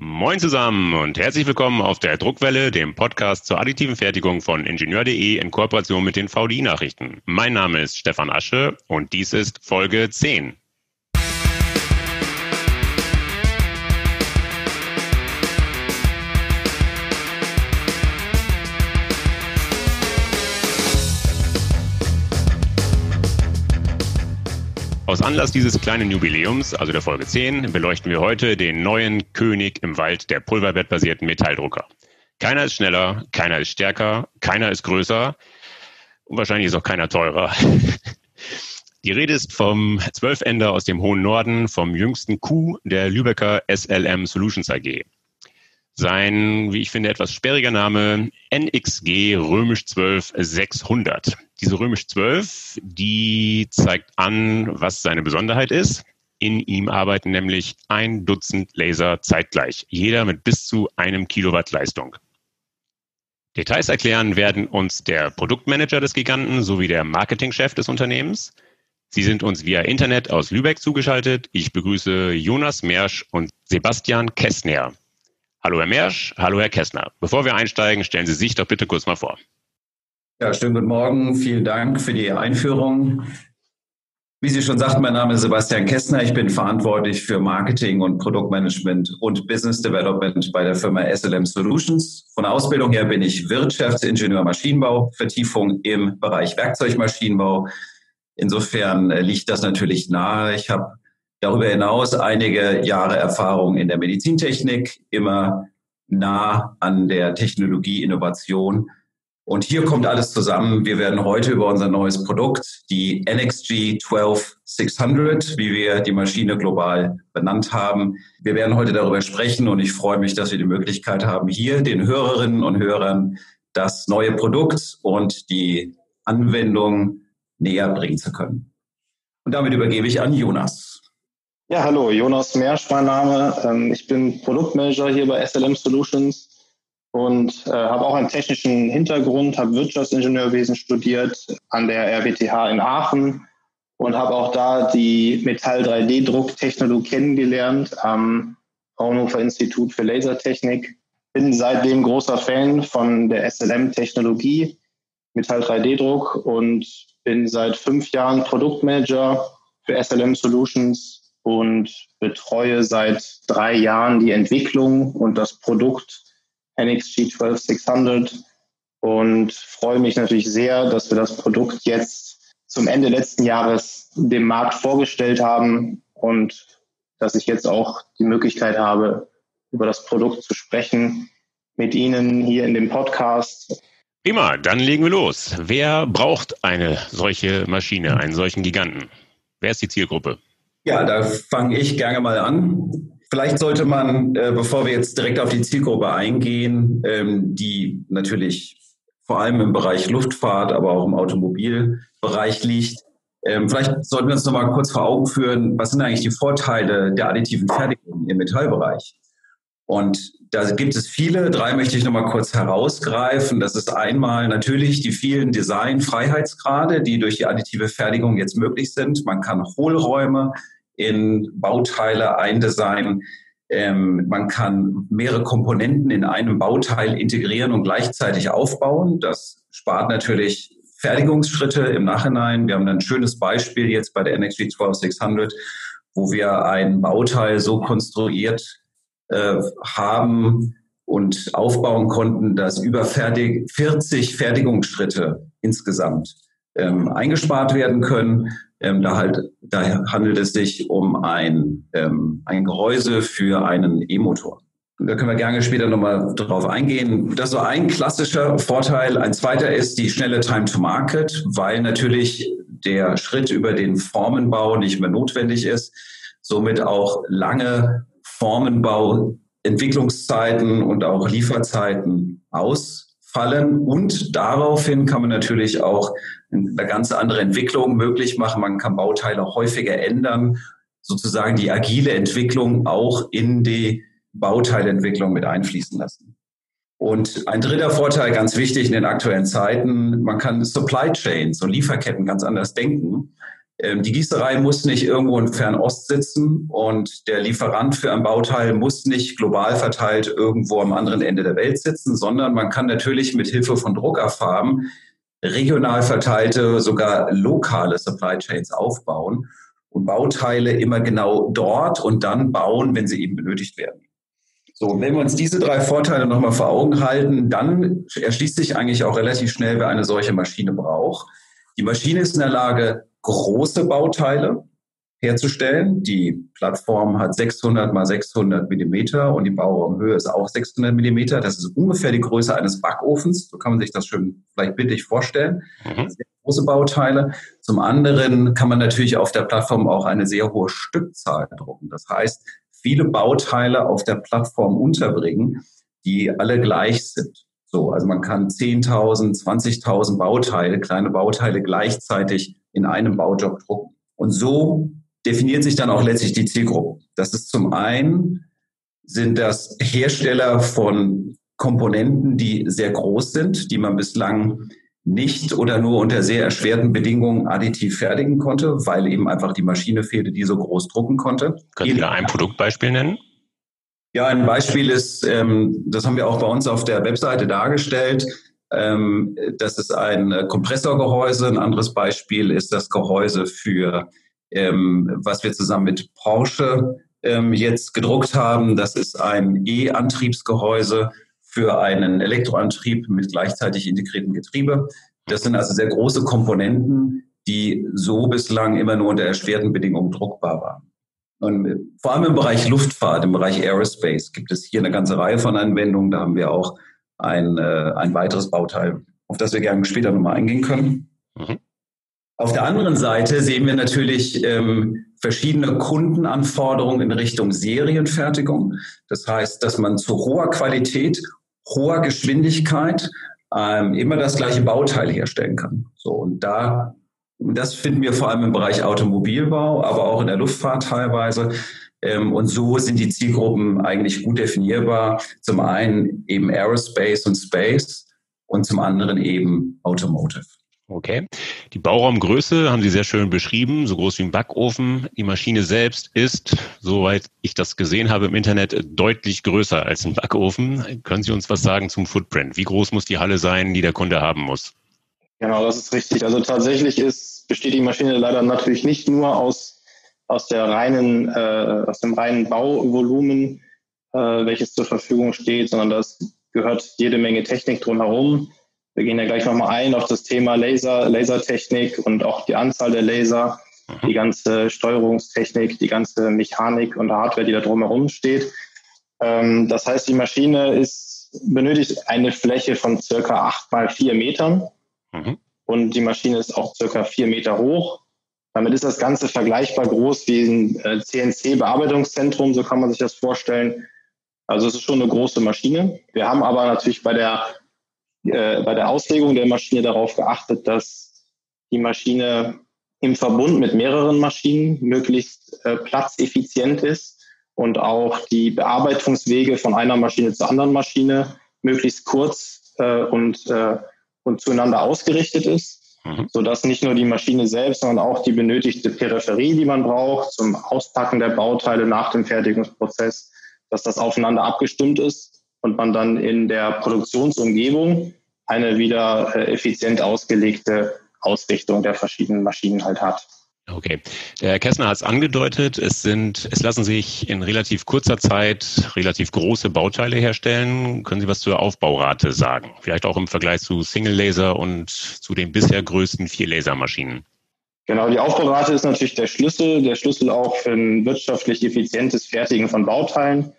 Moin zusammen und herzlich willkommen auf der Druckwelle, dem Podcast zur additiven Fertigung von Ingenieur.de in Kooperation mit den VDI-Nachrichten. Mein Name ist Stefan Asche und dies ist Folge 10. Aus Anlass dieses kleinen Jubiläums, also der Folge 10, beleuchten wir heute den neuen König im Wald der pulverbettbasierten Metalldrucker. Keiner ist schneller, keiner ist stärker, keiner ist größer und wahrscheinlich ist auch keiner teurer. Die Rede ist vom Zwölfender aus dem hohen Norden, vom jüngsten Coup der Lübecker SLM Solutions AG. Sein, wie ich finde, etwas sperriger Name NXG römisch 12 600. Diese römisch 12, die zeigt an, was seine Besonderheit ist. In ihm arbeiten nämlich ein Dutzend Laser zeitgleich, jeder mit bis zu einem Kilowatt Leistung. Details erklären werden uns der Produktmanager des Giganten sowie der Marketingchef des Unternehmens. Sie sind uns via Internet aus Lübeck zugeschaltet. Ich begrüße Jonas Mersch und Sebastian Kessner. Hallo Herr Mersch, hallo Herr Kessner. Bevor wir einsteigen, stellen Sie sich doch bitte kurz mal vor. Ja, schönen guten Morgen. Vielen Dank für die Einführung. Wie Sie schon sagten, mein Name ist Sebastian Kessner. Ich bin verantwortlich für Marketing und Produktmanagement und Business Development bei der Firma SLM Solutions. Von der Ausbildung her bin ich Wirtschaftsingenieur Maschinenbau, Vertiefung im Bereich Werkzeugmaschinenbau. Insofern liegt das natürlich nahe. Ich habe darüber hinaus einige Jahre Erfahrung in der Medizintechnik, immer nah an der Technologie, Innovation und hier kommt alles zusammen. Wir werden heute über unser neues Produkt, die NXG 12600, wie wir die Maschine global benannt haben. Wir werden heute darüber sprechen und ich freue mich, dass wir die Möglichkeit haben, hier den Hörerinnen und Hörern das neue Produkt und die Anwendung näher bringen zu können. Und damit übergebe ich an Jonas. Ja, hallo, Jonas Mersch, mein Name. Ähm, ich bin Produktmanager hier bei SLM Solutions und äh, habe auch einen technischen Hintergrund, habe Wirtschaftsingenieurwesen studiert an der RWTH in Aachen und habe auch da die Metall-3D-Drucktechnologie kennengelernt am Fraunhofer Institut für Lasertechnik. Bin seitdem großer Fan von der SLM-Technologie, Metall-3D-Druck und bin seit fünf Jahren Produktmanager für SLM Solutions und betreue seit drei Jahren die Entwicklung und das Produkt NXG 12600 und freue mich natürlich sehr, dass wir das Produkt jetzt zum Ende letzten Jahres dem Markt vorgestellt haben und dass ich jetzt auch die Möglichkeit habe, über das Produkt zu sprechen mit Ihnen hier in dem Podcast. Prima, dann legen wir los. Wer braucht eine solche Maschine, einen solchen Giganten? Wer ist die Zielgruppe? Ja, da fange ich gerne mal an. Vielleicht sollte man, äh, bevor wir jetzt direkt auf die Zielgruppe eingehen, ähm, die natürlich vor allem im Bereich Luftfahrt, aber auch im Automobilbereich liegt, ähm, vielleicht sollten wir uns noch mal kurz vor Augen führen, was sind eigentlich die Vorteile der additiven Fertigung im Metallbereich? Und da gibt es viele, drei möchte ich noch mal kurz herausgreifen. Das ist einmal natürlich die vielen Design-Freiheitsgrade, die durch die additive Fertigung jetzt möglich sind. Man kann Hohlräume in Bauteile eindesignen. Ähm, man kann mehrere Komponenten in einem Bauteil integrieren und gleichzeitig aufbauen. Das spart natürlich Fertigungsschritte im Nachhinein. Wir haben ein schönes Beispiel jetzt bei der NXG 12600, wo wir ein Bauteil so konstruiert äh, haben und aufbauen konnten, dass über fertig, 40 Fertigungsschritte insgesamt ähm, eingespart werden können. Ähm, da, halt, da handelt es sich um ein, ähm, ein Gehäuse für einen E-Motor. Da können wir gerne später nochmal drauf eingehen. Das ist so ein klassischer Vorteil. Ein zweiter ist die schnelle Time to Market, weil natürlich der Schritt über den Formenbau nicht mehr notwendig ist. Somit auch lange Formenbau, Entwicklungszeiten und auch Lieferzeiten ausfallen. Und daraufhin kann man natürlich auch eine ganz andere Entwicklung möglich machen. Man kann Bauteile häufiger ändern, sozusagen die agile Entwicklung auch in die Bauteilentwicklung mit einfließen lassen. Und ein dritter Vorteil, ganz wichtig in den aktuellen Zeiten, man kann Supply Chains und Lieferketten ganz anders denken. Ähm, die Gießerei muss nicht irgendwo in Fernost sitzen und der Lieferant für ein Bauteil muss nicht global verteilt irgendwo am anderen Ende der Welt sitzen, sondern man kann natürlich mit Hilfe von Druckerfarben regional verteilte, sogar lokale Supply Chains aufbauen und Bauteile immer genau dort und dann bauen, wenn sie eben benötigt werden. So, wenn wir uns diese drei Vorteile nochmal vor Augen halten, dann erschließt sich eigentlich auch relativ schnell, wer eine solche Maschine braucht. Die Maschine ist in der Lage, große Bauteile herzustellen. Die Plattform hat 600 mal 600 Millimeter und die Bauraumhöhe ist auch 600 Millimeter. Das ist ungefähr die Größe eines Backofens. So kann man sich das schon vielleicht bildlich vorstellen. Mhm. Sehr große Bauteile. Zum anderen kann man natürlich auf der Plattform auch eine sehr hohe Stückzahl drucken. Das heißt, viele Bauteile auf der Plattform unterbringen, die alle gleich sind. So, also man kann 10.000, 20.000 Bauteile, kleine Bauteile gleichzeitig in einem Baujob drucken. Und so definiert sich dann auch letztlich die Zielgruppe. Das ist zum einen sind das Hersteller von Komponenten, die sehr groß sind, die man bislang nicht oder nur unter sehr erschwerten Bedingungen additiv fertigen konnte, weil eben einfach die Maschine fehlte, die so groß drucken konnte. Können Sie da ein Produktbeispiel nennen? Ja, ein Beispiel ist, ähm, das haben wir auch bei uns auf der Webseite dargestellt, ähm, das ist ein Kompressorgehäuse. Ein anderes Beispiel ist das Gehäuse für, ähm, was wir zusammen mit Porsche ähm, jetzt gedruckt haben. Das ist ein E-Antriebsgehäuse für einen Elektroantrieb mit gleichzeitig integriertem Getriebe. Das sind also sehr große Komponenten, die so bislang immer nur unter erschwerten Bedingungen druckbar waren. Und vor allem im Bereich Luftfahrt, im Bereich Aerospace gibt es hier eine ganze Reihe von Anwendungen. Da haben wir auch ein, äh, ein weiteres Bauteil, auf das wir gerne später nochmal eingehen können. Mhm. Auf der anderen Seite sehen wir natürlich ähm, verschiedene Kundenanforderungen in Richtung Serienfertigung. Das heißt, dass man zu hoher Qualität, hoher Geschwindigkeit ähm, immer das gleiche Bauteil herstellen kann. So und da das finden wir vor allem im Bereich Automobilbau, aber auch in der Luftfahrt teilweise. Ähm, und so sind die Zielgruppen eigentlich gut definierbar. Zum einen eben Aerospace und Space und zum anderen eben Automotive. Okay. Die Bauraumgröße haben Sie sehr schön beschrieben, so groß wie ein Backofen. Die Maschine selbst ist, soweit ich das gesehen habe im Internet, deutlich größer als ein Backofen. Können Sie uns was sagen zum Footprint? Wie groß muss die Halle sein, die der Kunde haben muss? Genau, das ist richtig. Also tatsächlich ist, besteht die Maschine leider natürlich nicht nur aus aus der reinen, äh, aus dem reinen Bauvolumen, äh, welches zur Verfügung steht, sondern das gehört jede Menge Technik drumherum. Wir gehen ja gleich nochmal ein auf das Thema Laser, Lasertechnik und auch die Anzahl der Laser, mhm. die ganze Steuerungstechnik, die ganze Mechanik und Hardware, die da drumherum steht. Ähm, das heißt, die Maschine ist, benötigt eine Fläche von circa acht mal vier Metern. Mhm. Und die Maschine ist auch circa vier Meter hoch. Damit ist das Ganze vergleichbar groß wie ein äh, CNC-Bearbeitungszentrum, so kann man sich das vorstellen. Also es ist schon eine große Maschine. Wir haben aber natürlich bei der, äh, bei der Auslegung der Maschine darauf geachtet, dass die Maschine im Verbund mit mehreren Maschinen möglichst äh, platzeffizient ist und auch die Bearbeitungswege von einer Maschine zur anderen Maschine möglichst kurz äh, und, äh, und zueinander ausgerichtet ist mhm. sodass nicht nur die Maschine selbst, sondern auch die benötigte Peripherie, die man braucht zum Auspacken der Bauteile nach dem Fertigungsprozess, dass das aufeinander abgestimmt ist und man dann in der Produktionsumgebung eine wieder äh, effizient ausgelegte Ausrichtung der verschiedenen Maschinen halt hat. Okay. Der Herr Kessner hat es angedeutet, es sind, es lassen sich in relativ kurzer Zeit relativ große Bauteile herstellen. Können Sie was zur Aufbaurate sagen? Vielleicht auch im Vergleich zu Single Laser und zu den bisher größten vier Lasermaschinen. Genau, die Aufbaurate ist natürlich der Schlüssel, der Schlüssel auch für ein wirtschaftlich effizientes Fertigen von Bauteilen.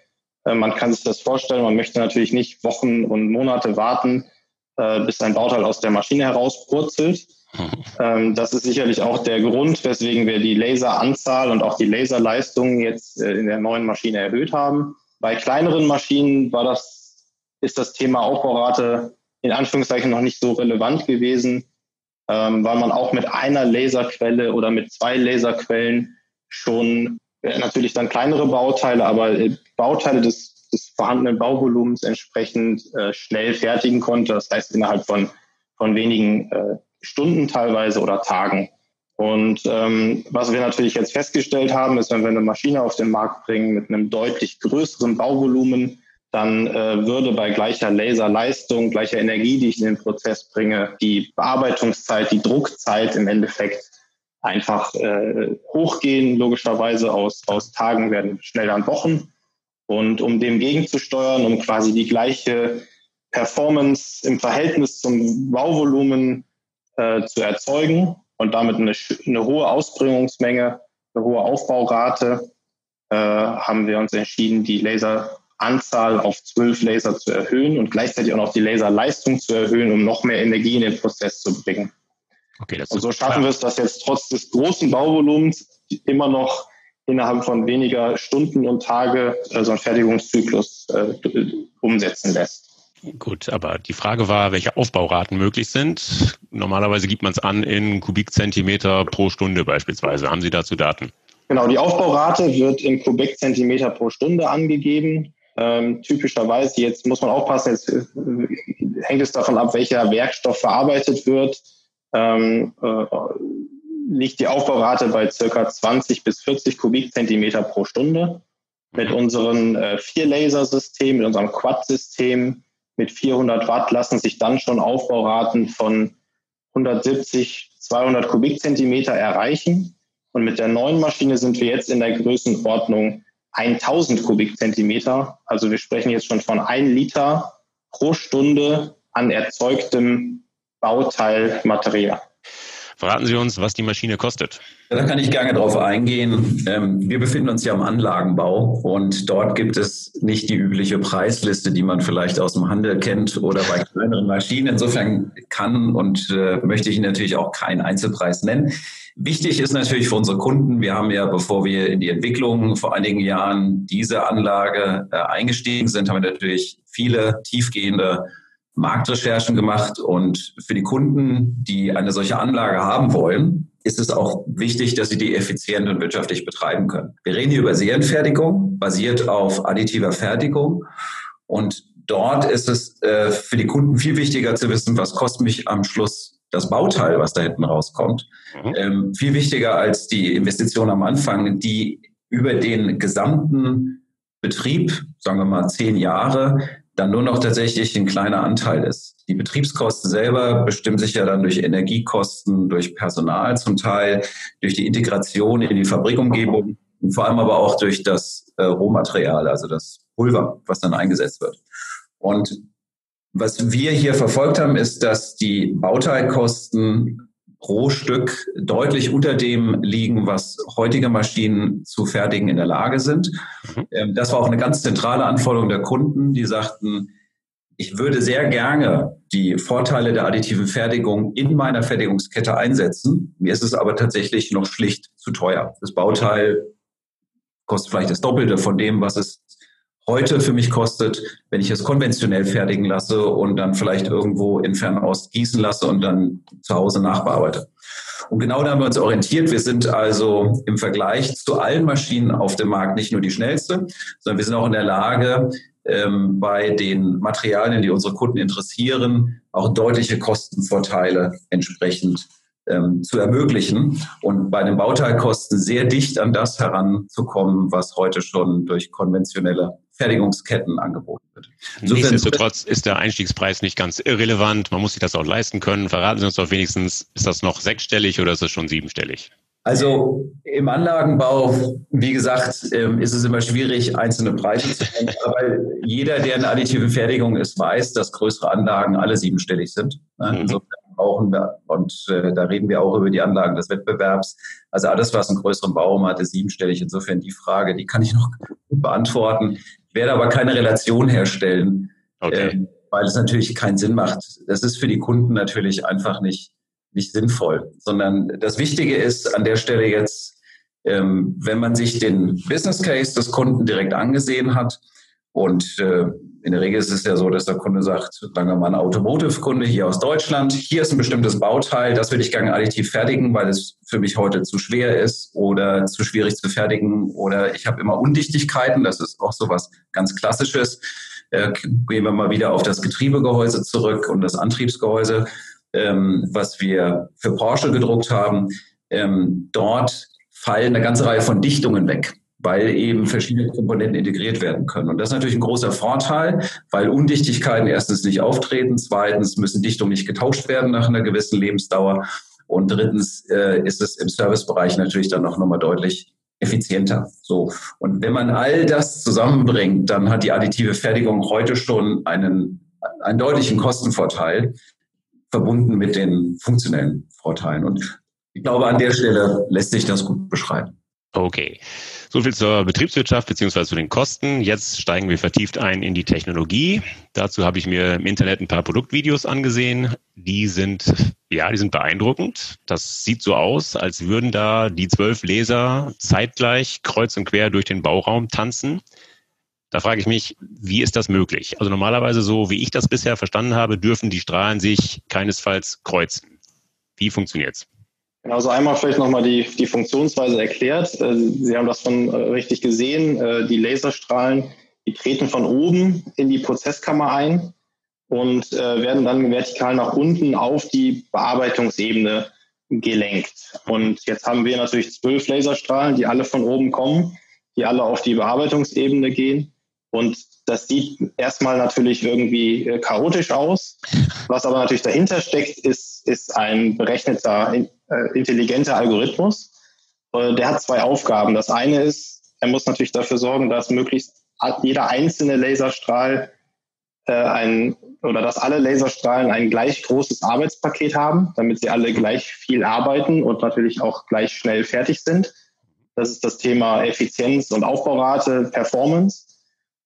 Äh, man kann sich das vorstellen, man möchte natürlich nicht Wochen und Monate warten, äh, bis ein Bauteil aus der Maschine herauspurzelt ähm, das ist sicherlich auch der Grund, weswegen wir die Laseranzahl und auch die Laserleistung jetzt äh, in der neuen Maschine erhöht haben. Bei kleineren Maschinen war das, ist das Thema Aufbaurate in Anführungszeichen noch nicht so relevant gewesen, ähm, weil man auch mit einer Laserquelle oder mit zwei Laserquellen schon natürlich dann kleinere Bauteile, aber äh, Bauteile des, des vorhandenen Bauvolumens entsprechend äh, schnell fertigen konnte. Das heißt innerhalb von, von wenigen äh, Stunden teilweise oder Tagen. Und ähm, was wir natürlich jetzt festgestellt haben, ist, wenn wir eine Maschine auf den Markt bringen mit einem deutlich größeren Bauvolumen, dann äh, würde bei gleicher Laserleistung, gleicher Energie, die ich in den Prozess bringe, die Bearbeitungszeit, die Druckzeit im Endeffekt einfach äh, hochgehen. Logischerweise aus, aus Tagen werden schnell an Wochen. Und um dem gegenzusteuern, um quasi die gleiche Performance im Verhältnis zum Bauvolumen äh, zu erzeugen und damit eine, eine hohe Ausbringungsmenge, eine hohe Aufbaurate, äh, haben wir uns entschieden, die Laseranzahl auf zwölf Laser zu erhöhen und gleichzeitig auch noch die Laserleistung zu erhöhen, um noch mehr Energie in den Prozess zu bringen. Okay, und so schaffen klar. wir es, dass jetzt trotz des großen Bauvolumens immer noch innerhalb von weniger Stunden und Tage äh, so einen Fertigungszyklus äh, umsetzen lässt. Gut, aber die Frage war, welche Aufbauraten möglich sind. Normalerweise gibt man es an in Kubikzentimeter pro Stunde beispielsweise. Haben Sie dazu Daten? Genau, die Aufbaurate wird in Kubikzentimeter pro Stunde angegeben. Ähm, typischerweise, jetzt muss man aufpassen, jetzt äh, hängt es davon ab, welcher Werkstoff verarbeitet wird. Ähm, äh, liegt die Aufbaurate bei circa 20 bis 40 Kubikzentimeter pro Stunde. Mit unserem äh, Vier-Laser-System, mit unserem Quad-System mit 400 Watt lassen sich dann schon Aufbauraten von 170, 200 Kubikzentimeter erreichen. Und mit der neuen Maschine sind wir jetzt in der Größenordnung 1000 Kubikzentimeter. Also wir sprechen jetzt schon von 1 Liter pro Stunde an erzeugtem Bauteilmaterial. Verraten Sie uns, was die Maschine kostet. Da kann ich gerne drauf eingehen. Ähm, wir befinden uns ja im Anlagenbau und dort gibt es nicht die übliche Preisliste, die man vielleicht aus dem Handel kennt oder bei kleineren Maschinen. Insofern kann und äh, möchte ich natürlich auch keinen Einzelpreis nennen. Wichtig ist natürlich für unsere Kunden, wir haben ja, bevor wir in die Entwicklung vor einigen Jahren diese Anlage äh, eingestiegen sind, haben wir natürlich viele tiefgehende Marktrecherchen gemacht und für die Kunden, die eine solche Anlage haben wollen, ist es auch wichtig, dass sie die effizient und wirtschaftlich betreiben können. Wir reden hier über Serienfertigung, basiert auf additiver Fertigung und dort ist es äh, für die Kunden viel wichtiger zu wissen, was kostet mich am Schluss das Bauteil, was da hinten rauskommt. Mhm. Ähm, viel wichtiger als die Investition am Anfang, die über den gesamten Betrieb, sagen wir mal zehn Jahre, dann nur noch tatsächlich ein kleiner Anteil ist. Die Betriebskosten selber bestimmen sich ja dann durch Energiekosten, durch Personal zum Teil, durch die Integration in die Fabrikumgebung und vor allem aber auch durch das äh, Rohmaterial, also das Pulver, was dann eingesetzt wird. Und was wir hier verfolgt haben, ist, dass die Bauteilkosten pro Stück deutlich unter dem liegen, was heutige Maschinen zu fertigen in der Lage sind. Mhm. Ähm, das war auch eine ganz zentrale Anforderung der Kunden, die sagten, ich würde sehr gerne die Vorteile der additiven Fertigung in meiner Fertigungskette einsetzen. Mir ist es aber tatsächlich noch schlicht zu teuer. Das Bauteil kostet vielleicht das Doppelte von dem, was es heute für mich kostet, wenn ich es konventionell fertigen lasse und dann vielleicht irgendwo in Fernost gießen lasse und dann zu Hause nachbearbeite. Und genau da haben wir uns orientiert. Wir sind also im Vergleich zu allen Maschinen auf dem Markt nicht nur die schnellste, sondern wir sind auch in der Lage, ähm, bei den Materialien, die unsere Kunden interessieren, auch deutliche Kostenvorteile entsprechend ähm, zu ermöglichen und bei den Bauteilkosten sehr dicht an das heranzukommen, was heute schon durch konventionelle Fertigungsketten angeboten wird. Insofern Nichtsdestotrotz ist der Einstiegspreis nicht ganz irrelevant. Man muss sich das auch leisten können. Verraten Sie uns doch wenigstens, ist das noch sechsstellig oder ist es schon siebenstellig? Also im Anlagenbau, wie gesagt, ähm, ist es immer schwierig, einzelne Preise zu nennen. Aber jeder, der in additive Fertigung ist, weiß, dass größere Anlagen alle siebenstellig sind. Mhm. Insofern brauchen wir, und äh, da reden wir auch über die Anlagen des Wettbewerbs. Also alles, was einen größeren Baum hat, ist siebenstellig. Insofern die Frage, die kann ich noch beantworten. Ich werde aber keine Relation herstellen, okay. äh, weil es natürlich keinen Sinn macht. Das ist für die Kunden natürlich einfach nicht, nicht sinnvoll, sondern das Wichtige ist an der Stelle jetzt, ähm, wenn man sich den Business Case des Kunden direkt angesehen hat und äh, in der Regel ist es ja so, dass der Kunde sagt, sagen wir mal ein Automotive-Kunde hier aus Deutschland, hier ist ein bestimmtes Bauteil, das würde ich gerne additiv fertigen, weil es für mich heute zu schwer ist oder zu schwierig zu fertigen oder ich habe immer Undichtigkeiten, das ist auch so was ganz Klassisches. Äh, gehen wir mal wieder auf das Getriebegehäuse zurück und das Antriebsgehäuse, ähm, was wir für Porsche gedruckt haben. Ähm, dort fallen eine ganze Reihe von Dichtungen weg weil eben verschiedene Komponenten integriert werden können. Und das ist natürlich ein großer Vorteil, weil Undichtigkeiten erstens nicht auftreten, zweitens müssen Dichtungen nicht getauscht werden nach einer gewissen Lebensdauer und drittens äh, ist es im Servicebereich natürlich dann noch nochmal deutlich effizienter. So. Und wenn man all das zusammenbringt, dann hat die additive Fertigung heute schon einen, einen deutlichen Kostenvorteil verbunden mit den funktionellen Vorteilen. Und ich glaube, an der Stelle lässt sich das gut beschreiben. Okay. So viel zur Betriebswirtschaft beziehungsweise zu den Kosten. Jetzt steigen wir vertieft ein in die Technologie. Dazu habe ich mir im Internet ein paar Produktvideos angesehen. Die sind, ja, die sind beeindruckend. Das sieht so aus, als würden da die zwölf Laser zeitgleich kreuz und quer durch den Bauraum tanzen. Da frage ich mich, wie ist das möglich? Also normalerweise so, wie ich das bisher verstanden habe, dürfen die Strahlen sich keinesfalls kreuzen. Wie funktioniert's? Also einmal vielleicht nochmal die, die Funktionsweise erklärt. Äh, Sie haben das schon äh, richtig gesehen. Äh, die Laserstrahlen, die treten von oben in die Prozesskammer ein und werden dann vertikal nach unten auf die Bearbeitungsebene gelenkt. Und jetzt haben wir natürlich zwölf Laserstrahlen, die alle von oben kommen, die alle auf die Bearbeitungsebene gehen. Und das sieht erstmal natürlich irgendwie chaotisch aus. Was aber natürlich dahinter steckt, ist, ist ein berechneter äh, intelligenter Algorithmus. Äh, der hat zwei Aufgaben. Das eine ist, er muss natürlich dafür sorgen, dass möglichst jeder einzelne Laserstrahl äh, ein oder dass alle Laserstrahlen ein gleich großes Arbeitspaket haben, damit sie alle gleich viel arbeiten und natürlich auch gleich schnell fertig sind. Das ist das Thema Effizienz und Aufbaurate, Performance.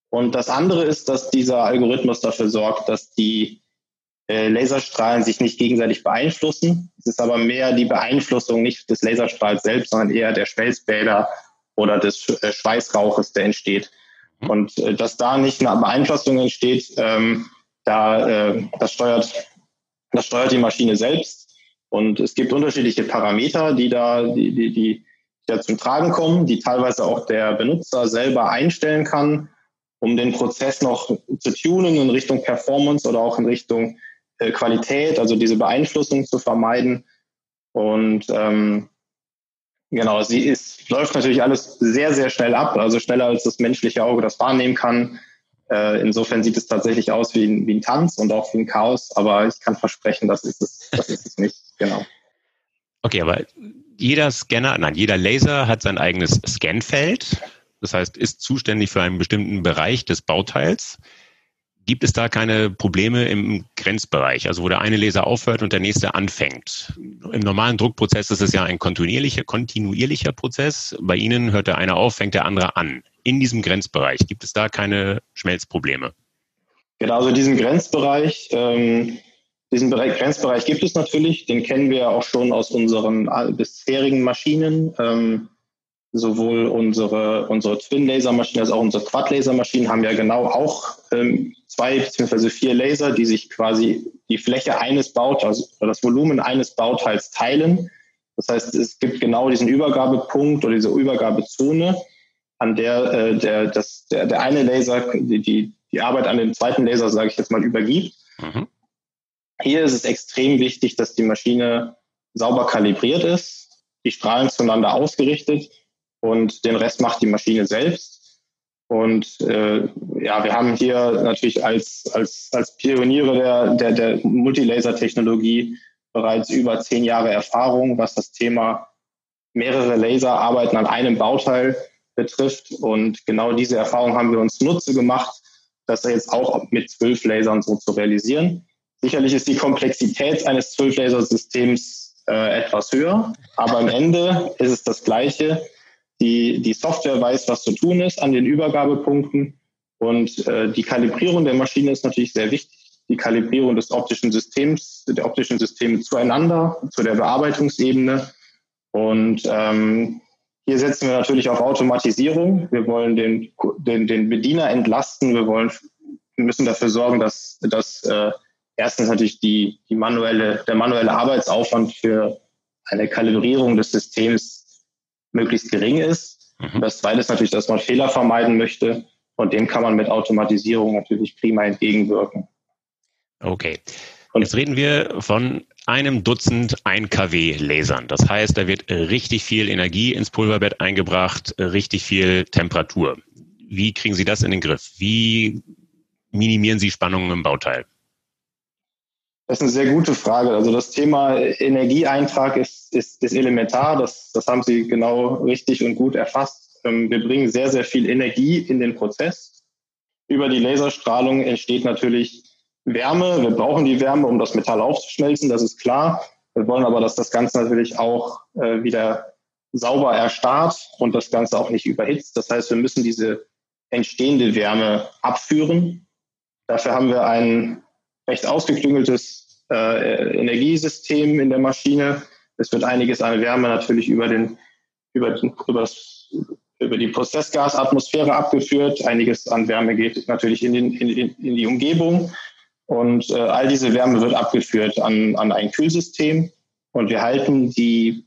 Und das andere ist, dass dieser Algorithmus dafür sorgt, dass die äh, Laserstrahlen sich nicht gegenseitig beeinflussen. Es ist aber mehr die Beeinflussung nicht des Laserstrahls selbst, sondern eher der Schmelzbäder oder des äh, Schweißrauches, der entsteht. Mhm. Und äh, dass da nicht eine Beeinflussung entsteht, ähm, da, äh, das, steuert, das steuert die Maschine selbst. Und es gibt unterschiedliche Parameter, die da, die, die, die da zum Tragen kommen, die teilweise auch der Benutzer selber einstellen kann, um den Prozess noch zu tunen in Richtung Performance oder auch in Richtung Qualität, also diese Beeinflussung zu vermeiden. Und ähm, genau, sie ist, läuft natürlich alles sehr, sehr schnell ab, also schneller als das menschliche Auge das wahrnehmen kann. Äh, insofern sieht es tatsächlich aus wie ein, wie ein Tanz und auch wie ein Chaos, aber ich kann versprechen, das ist es, das ist es nicht, genau. Okay, aber jeder Scanner, nein, jeder Laser hat sein eigenes Scanfeld. Das heißt, ist zuständig für einen bestimmten Bereich des Bauteils. Gibt es da keine Probleme im Grenzbereich, also wo der eine Laser aufhört und der nächste anfängt? Im normalen Druckprozess ist es ja ein kontinuierlicher, kontinuierlicher Prozess. Bei Ihnen hört der eine auf, fängt der andere an. In diesem Grenzbereich gibt es da keine Schmelzprobleme? Genau, also diesen Grenzbereich, ähm, diesen Bereich, Grenzbereich gibt es natürlich. Den kennen wir auch schon aus unseren bisherigen Maschinen. Ähm, sowohl unsere, unsere Twin-Laser-Maschinen als auch unsere Quad-Laser-Maschinen haben ja genau auch ähm, zwei bzw. vier Laser, die sich quasi die Fläche eines Bauteils oder das Volumen eines Bauteils teilen. Das heißt, es gibt genau diesen Übergabepunkt oder diese Übergabezone, an der, äh, der, das, der, der eine Laser die, die, die Arbeit an dem zweiten Laser, sage ich jetzt mal, übergibt. Mhm. Hier ist es extrem wichtig, dass die Maschine sauber kalibriert ist, die Strahlen zueinander ausgerichtet und den Rest macht die Maschine selbst. Und äh, ja, wir haben hier natürlich als, als, als Pioniere der, der, der Multilaser-Technologie bereits über zehn Jahre Erfahrung, was das Thema mehrere Laser arbeiten an einem Bauteil betrifft. Und genau diese Erfahrung haben wir uns Nutze gemacht, das jetzt auch mit zwölf Lasern so zu realisieren. Sicherlich ist die Komplexität eines Zwölf-Laser-Systems äh, etwas höher, aber am Ende ist es das Gleiche. Die, die Software weiß, was zu tun ist an den Übergabepunkten. Und äh, die Kalibrierung der Maschine ist natürlich sehr wichtig. Die Kalibrierung des optischen Systems, der optischen Systeme zueinander, zu der Bearbeitungsebene. Und ähm, hier setzen wir natürlich auf Automatisierung. Wir wollen den, den, den Bediener entlasten. Wir wollen, müssen dafür sorgen, dass, dass äh, erstens natürlich die, die manuelle, der manuelle Arbeitsaufwand für eine Kalibrierung des Systems möglichst gering ist. Mhm. Das zweite ist natürlich, dass man Fehler vermeiden möchte und dem kann man mit Automatisierung natürlich prima entgegenwirken. Okay. Und Jetzt reden wir von einem Dutzend 1 kW Lasern. Das heißt, da wird richtig viel Energie ins Pulverbett eingebracht, richtig viel Temperatur. Wie kriegen Sie das in den Griff? Wie minimieren Sie Spannungen im Bauteil? Das ist eine sehr gute Frage. Also das Thema Energieeintrag ist, ist, ist elementar. Das, das haben Sie genau richtig und gut erfasst. Ähm, wir bringen sehr, sehr viel Energie in den Prozess. Über die Laserstrahlung entsteht natürlich Wärme. Wir brauchen die Wärme, um das Metall aufzuschmelzen, das ist klar. Wir wollen aber, dass das Ganze natürlich auch äh, wieder sauber erstarrt und das Ganze auch nicht überhitzt. Das heißt, wir müssen diese entstehende Wärme abführen. Dafür haben wir ein recht ausgeklüngeltes äh, Energiesystem in der Maschine. Es wird einiges an Wärme natürlich über, den, über, den, über, die Prozessgasatmosphäre abgeführt. Einiges an Wärme geht natürlich in, den, in, in die Umgebung. Und äh, all diese Wärme wird abgeführt an, an ein Kühlsystem. Und wir halten die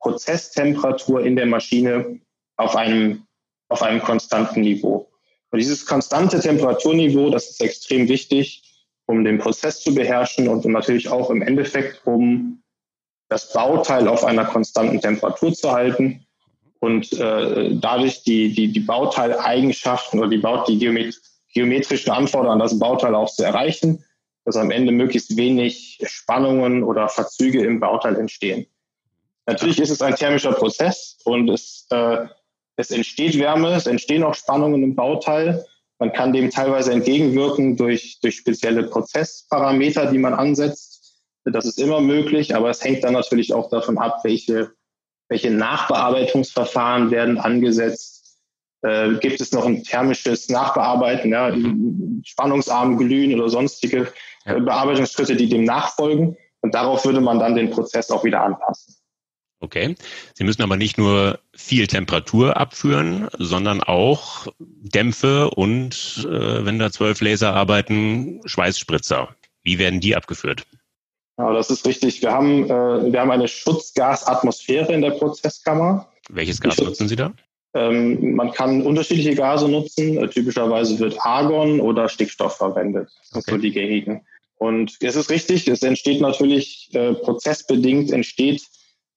Prozesstemperatur in der Maschine auf einem, auf einem konstanten Niveau. Und dieses konstante Temperaturniveau, das ist extrem wichtig, um den Prozess zu beherrschen und natürlich auch im Endeffekt, um das Bauteil auf einer konstanten Temperatur zu halten und äh, dadurch die, die, die Bauteileigenschaften oder die, Baut, die Geomet geometrischen Anforderungen an das Bauteil auch zu erreichen, dass am Ende möglichst wenig Spannungen oder Verzüge im Bauteil entstehen. Natürlich ist es ein thermischer Prozess und es, äh, es entsteht Wärme, es entstehen auch Spannungen im Bauteil. Man kann dem teilweise entgegenwirken durch, durch spezielle Prozessparameter, die man ansetzt. Das ist immer möglich, aber es hängt dann natürlich auch davon ab, welche, welche Nachbearbeitungsverfahren werden angesetzt. Äh, gibt es noch ein thermisches Nachbearbeiten, ja, spannungsarm glühen oder sonstige äh, Bearbeitungsschritte, die dem nachfolgen? Und darauf würde man dann den Prozess auch wieder anpassen. Okay. Sie müssen aber nicht nur viel Temperatur abführen, sondern auch Dämpfe und, äh, wenn da zwölf Laser arbeiten, Schweißspritzer. Wie werden die abgeführt? Ja, das ist richtig. Wir haben, äh, wir haben eine Schutzgasatmosphäre in der Prozesskammer. Welches Gas nutzen Sie da? Ähm, man kann unterschiedliche Gase nutzen. Äh, typischerweise wird Argon oder Stickstoff verwendet. Das okay. sind so die gängigen. Und es ist richtig, es entsteht natürlich äh, prozessbedingt entsteht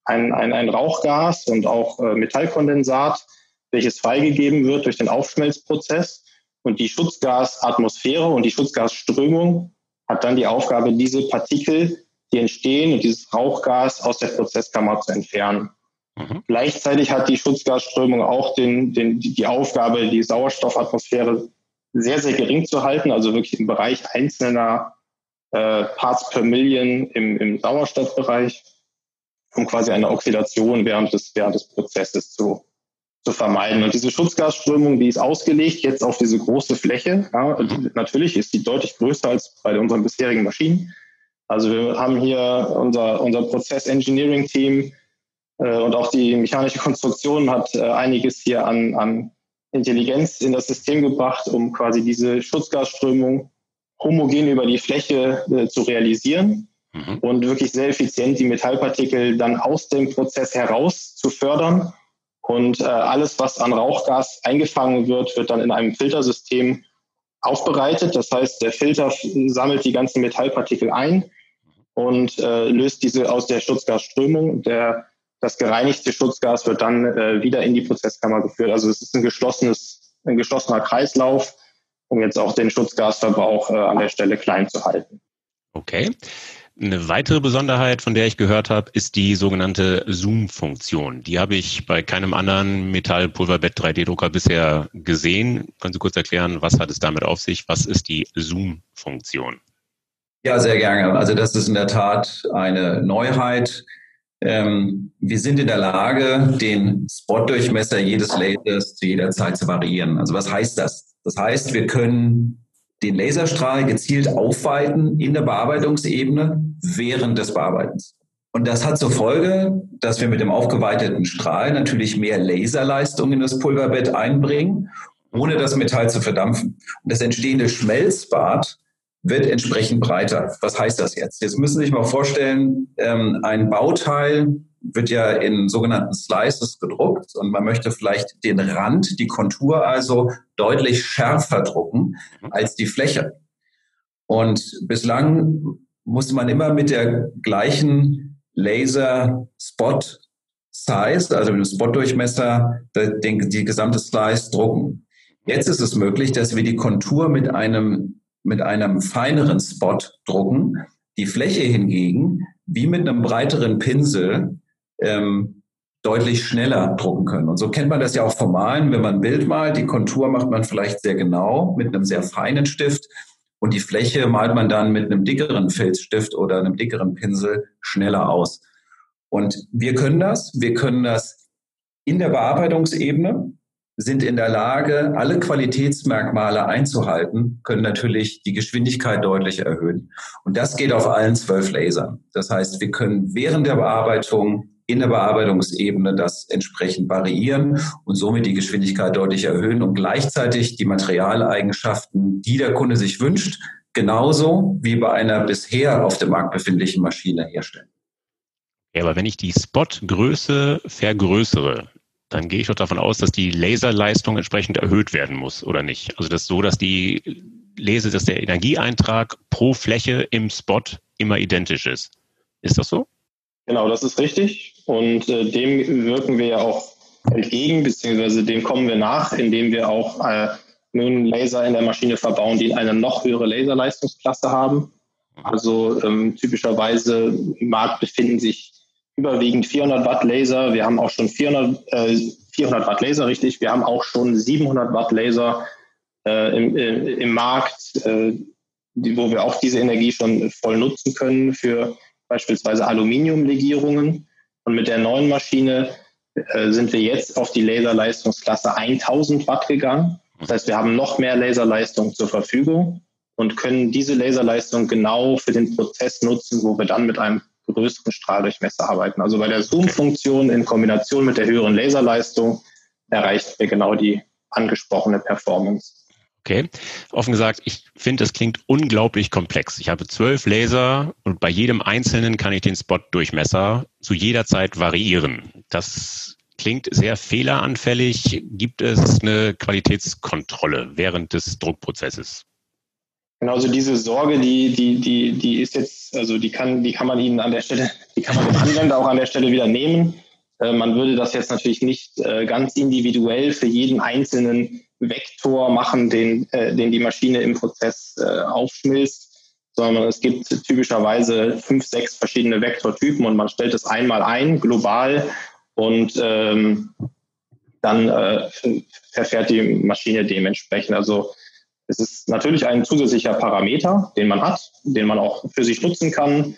ein, ein, ein Rauchgas und auch äh, Metallkondensat, welches freigegeben wird durch den Aufschmelzprozess. Und die Schutzgasatmosphäre und die Schutzgasströmung hat dann die Aufgabe, diese Partikel, die entstehen und dieses Rauchgas aus der Prozesskammer zu entfernen. Mhm. Gleichzeitig hat die Schutzgasströmung auch den, den, die Aufgabe, die Sauerstoffatmosphäre sehr, sehr gering zu halten, also wirklich im Bereich einzelner äh, Parts per Million im, im Sauerstoffbereich um quasi eine Oxidation während des, während des Prozesses zu, zu vermeiden. Und diese Schutzgasströmung, die ist ausgelegt jetzt auf diese große Fläche. Ja, natürlich ist die deutlich größer als bei unseren bisherigen Maschinen. Also wir haben hier unser, unser Prozess-Engineering-Team äh, und auch die mechanische Konstruktion hat äh, einiges hier an, an Intelligenz in das System gebracht, um quasi diese Schutzgasströmung homogen über die Fläche äh, zu realisieren mhm. und wirklich sehr effizient die Metallpartikel dann aus dem Prozess heraus zu fördern. Und äh, alles, was an Rauchgas eingefangen wird, wird dann in einem Filtersystem aufbereitet. Das heißt, der Filter sammelt die ganzen Metallpartikel ein und äh, löst diese aus der Schutzgasströmung. Der, das gereinigte Schutzgas wird dann äh, wieder in die Prozesskammer geführt. Also es ist ein geschlossenes, ein geschlossener Kreislauf, um jetzt auch den Schutzgasverbrauch äh, an der Stelle klein zu halten. Okay. Eine weitere Besonderheit, von der ich gehört habe, ist die sogenannte Zoom-Funktion. Die habe ich bei keinem anderen Metallpulverbett 3D-Drucker bisher gesehen. Können Sie kurz erklären, was hat es damit auf sich? Was ist die Zoom-Funktion? Ja, sehr gerne. Also das ist in der Tat eine Neuheit. Ähm, wir sind in der Lage, den Spot-Durchmesser jedes Lasers zu jeder Zeit zu variieren. Also was heißt das? Das heißt, wir können den Laserstrahl gezielt aufweiten in der Bearbeitungsebene während des Bearbeitens. Und das hat zur Folge, dass wir mit dem aufgeweiteten Strahl natürlich mehr Laserleistung in das Pulverbett einbringen, ohne das Metall zu verdampfen. Und das entstehende Schmelzbad wird entsprechend breiter. Was heißt das jetzt? Jetzt müssen Sie sich mal vorstellen, ähm, ein Bauteil wird ja in sogenannten Slices gedruckt und man möchte vielleicht den Rand, die Kontur also deutlich schärfer drucken mhm. als die Fläche. Und bislang muss man immer mit der gleichen Laser-Spot-Size, also mit dem Spot-Durchmesser, die gesamte Slice drucken. Jetzt ist es möglich, dass wir die Kontur mit einem, mit einem feineren Spot drucken, die Fläche hingegen wie mit einem breiteren Pinsel ähm, deutlich schneller drucken können. Und so kennt man das ja auch vom Malen. Wenn man ein Bild malt, die Kontur macht man vielleicht sehr genau mit einem sehr feinen Stift und die Fläche malt man dann mit einem dickeren Filzstift oder einem dickeren Pinsel schneller aus. Und wir können das. Wir können das in der Bearbeitungsebene, sind in der Lage, alle Qualitätsmerkmale einzuhalten, können natürlich die Geschwindigkeit deutlich erhöhen. Und das geht auf allen zwölf Lasern. Das heißt, wir können während der Bearbeitung in der Bearbeitungsebene das entsprechend variieren und somit die Geschwindigkeit deutlich erhöhen und gleichzeitig die Materialeigenschaften, die der Kunde sich wünscht, genauso wie bei einer bisher auf dem Markt befindlichen Maschine herstellen. Ja, aber wenn ich die Spotgröße vergrößere, dann gehe ich doch davon aus, dass die Laserleistung entsprechend erhöht werden muss, oder nicht? Also das ist so, dass die Lese, dass der Energieeintrag pro Fläche im Spot immer identisch ist. Ist das so? Genau, das ist richtig. Und äh, dem wirken wir ja auch entgegen, beziehungsweise dem kommen wir nach, indem wir auch äh, nun Laser in der Maschine verbauen, die eine noch höhere Laserleistungsklasse haben. Also ähm, typischerweise im Markt befinden sich überwiegend 400 Watt Laser. Wir haben auch schon 400, äh, 400 Watt Laser, richtig. Wir haben auch schon 700 Watt Laser äh, im, im, im, Markt, äh, die, wo wir auch diese Energie schon voll nutzen können für beispielsweise Aluminiumlegierungen. Und mit der neuen Maschine äh, sind wir jetzt auf die Laserleistungsklasse 1000 Watt gegangen. Das heißt, wir haben noch mehr Laserleistung zur Verfügung und können diese Laserleistung genau für den Prozess nutzen, wo wir dann mit einem größeren Strahldurchmesser arbeiten. Also bei der Zoom-Funktion in Kombination mit der höheren Laserleistung erreichen wir genau die angesprochene Performance. Okay. Offen gesagt, ich finde, es klingt unglaublich komplex. Ich habe zwölf Laser und bei jedem einzelnen kann ich den Spot-Durchmesser zu jeder Zeit variieren. Das klingt sehr fehleranfällig. Gibt es eine Qualitätskontrolle während des Druckprozesses? Genau, also diese Sorge, die, die, die, die ist jetzt, also die kann, die kann man Ihnen an der Stelle, die kann man dem Anwender auch an der Stelle wieder nehmen. Äh, man würde das jetzt natürlich nicht äh, ganz individuell für jeden einzelnen Vektor machen, den, äh, den die Maschine im Prozess äh, aufschmilzt, sondern es gibt typischerweise fünf, sechs verschiedene Vektortypen und man stellt es einmal ein, global, und ähm, dann äh, verfährt die Maschine dementsprechend. Also es ist natürlich ein zusätzlicher Parameter, den man hat, den man auch für sich nutzen kann,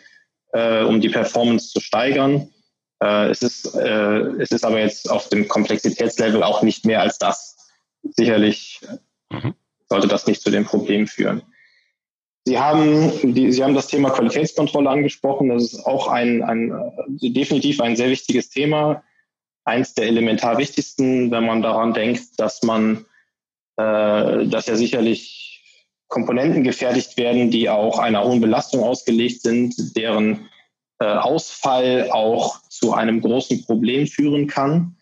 äh, um die Performance zu steigern. Äh, es, ist, äh, es ist aber jetzt auf dem Komplexitätslevel auch nicht mehr als das sicherlich mhm. sollte das nicht zu dem Problem führen. Sie haben, die, Sie haben das Thema Qualitätskontrolle angesprochen. Das ist auch ein, ein definitiv ein sehr wichtiges Thema. Eins der elementar wichtigsten, wenn man daran denkt, dass man, äh, dass ja sicherlich Komponenten gefertigt werden, die auch einer hohen Belastung ausgelegt sind, deren äh, Ausfall auch zu einem großen Problem führen kann.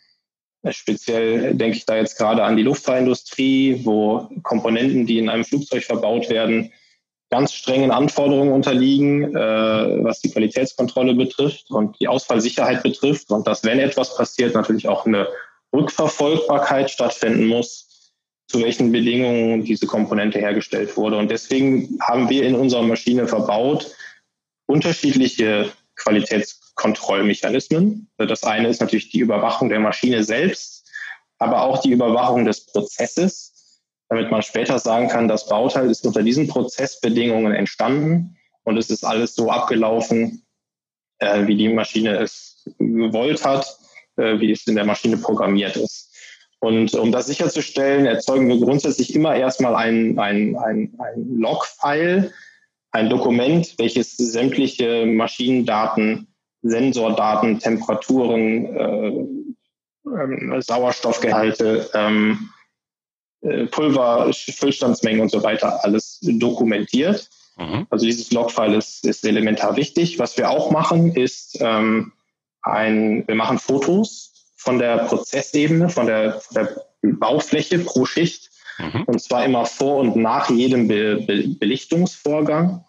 Speziell denke ich da jetzt gerade an die Luftfahrindustrie, wo Komponenten, die in einem Flugzeug verbaut werden, ganz strengen Anforderungen unterliegen, äh, was die Qualitätskontrolle betrifft und die Ausfallsicherheit betrifft. Und dass, wenn etwas passiert, natürlich auch eine Rückverfolgbarkeit stattfinden muss, zu welchen Bedingungen diese Komponente hergestellt wurde. Und deswegen haben wir in unserer Maschine verbaut unterschiedliche Qualitäts Kontrollmechanismen. Das eine ist natürlich die Überwachung der Maschine selbst, aber auch die Überwachung des Prozesses, damit man später sagen kann, das Bauteil ist unter diesen Prozessbedingungen entstanden und es ist alles so abgelaufen, äh, wie die Maschine es gewollt hat, äh, wie es in der Maschine programmiert ist. Und um das sicherzustellen, erzeugen wir grundsätzlich immer erstmal ein, ein, ein, ein Log-File, ein Dokument, welches sämtliche Maschinendaten Sensordaten, Temperaturen, äh, äh, Sauerstoffgehalte, ähm, äh, Pulver, Füllstandsmengen und so weiter alles dokumentiert. Mhm. Also dieses Logfile ist, ist elementar wichtig. Was wir auch machen, ist ähm, ein, wir machen Fotos von der Prozessebene, von der, von der Baufläche pro Schicht. Mhm. Und zwar immer vor und nach jedem Be Be Belichtungsvorgang.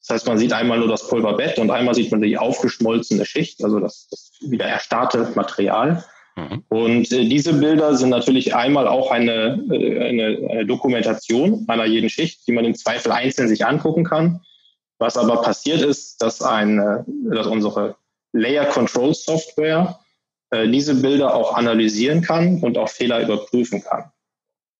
Das heißt, man sieht einmal nur das Pulverbett und einmal sieht man die aufgeschmolzene Schicht, also das, das wieder erstarrte Material. Mhm. Und äh, diese Bilder sind natürlich einmal auch eine, äh, eine, eine, Dokumentation einer jeden Schicht, die man im Zweifel einzeln sich angucken kann. Was aber passiert ist, dass, eine, dass unsere Layer Control Software äh, diese Bilder auch analysieren kann und auch Fehler überprüfen kann.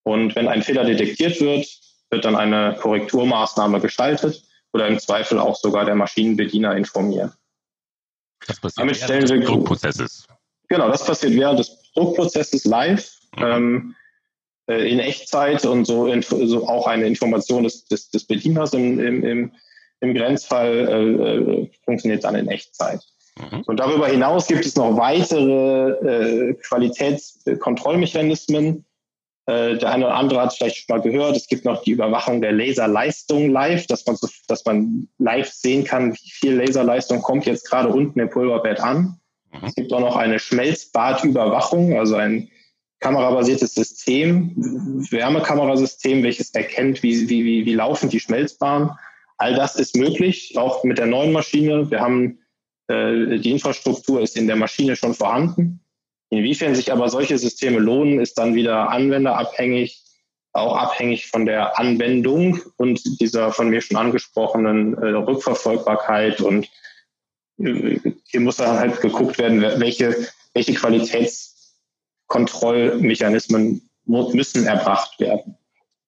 Und wenn ein Fehler detektiert wird, wird dann eine Korrekturmaßnahme gestaltet oder im Zweifel auch sogar der Maschinenbediener informiert. Das passiert Damit stellen wir Druckprozesses. Genau, das passiert während des Druckprozesses live mhm. ähm, äh, in Echtzeit und so, in, so, auch eine Information des, des, des Bedieners im, im, im, im Grenzfall äh, äh funktioniert dann in Echtzeit. Mhm. Und darüber hinaus gibt es noch weitere äh, Qualitätskontrollmechanismen. Äh, der eine oder andere hat es vielleicht schon mal gehört. Es gibt noch die Überwachung der Laserleistung live, dass man, so, dass man live sehen kann, wie viel Laserleistung kommt jetzt gerade unten im Pulverbett an. Es gibt auch noch eine Schmelzbadüberwachung, also ein kamerabasiertes System, Wärmekamerasystem, welches erkennt, wie, wie, wie, wie laufen die Schmelzbahnen. All das ist möglich, auch mit der neuen Maschine. Wir haben äh, die Infrastruktur ist in der Maschine schon vorhanden. Inwiefern sich aber solche Systeme lohnen, ist dann wieder anwenderabhängig, auch abhängig von der Anwendung und dieser von mir schon angesprochenen äh, Rückverfolgbarkeit und hier muss dann halt geguckt werden, welche, welche Qualitätskontrollmechanismen müssen erbracht werden.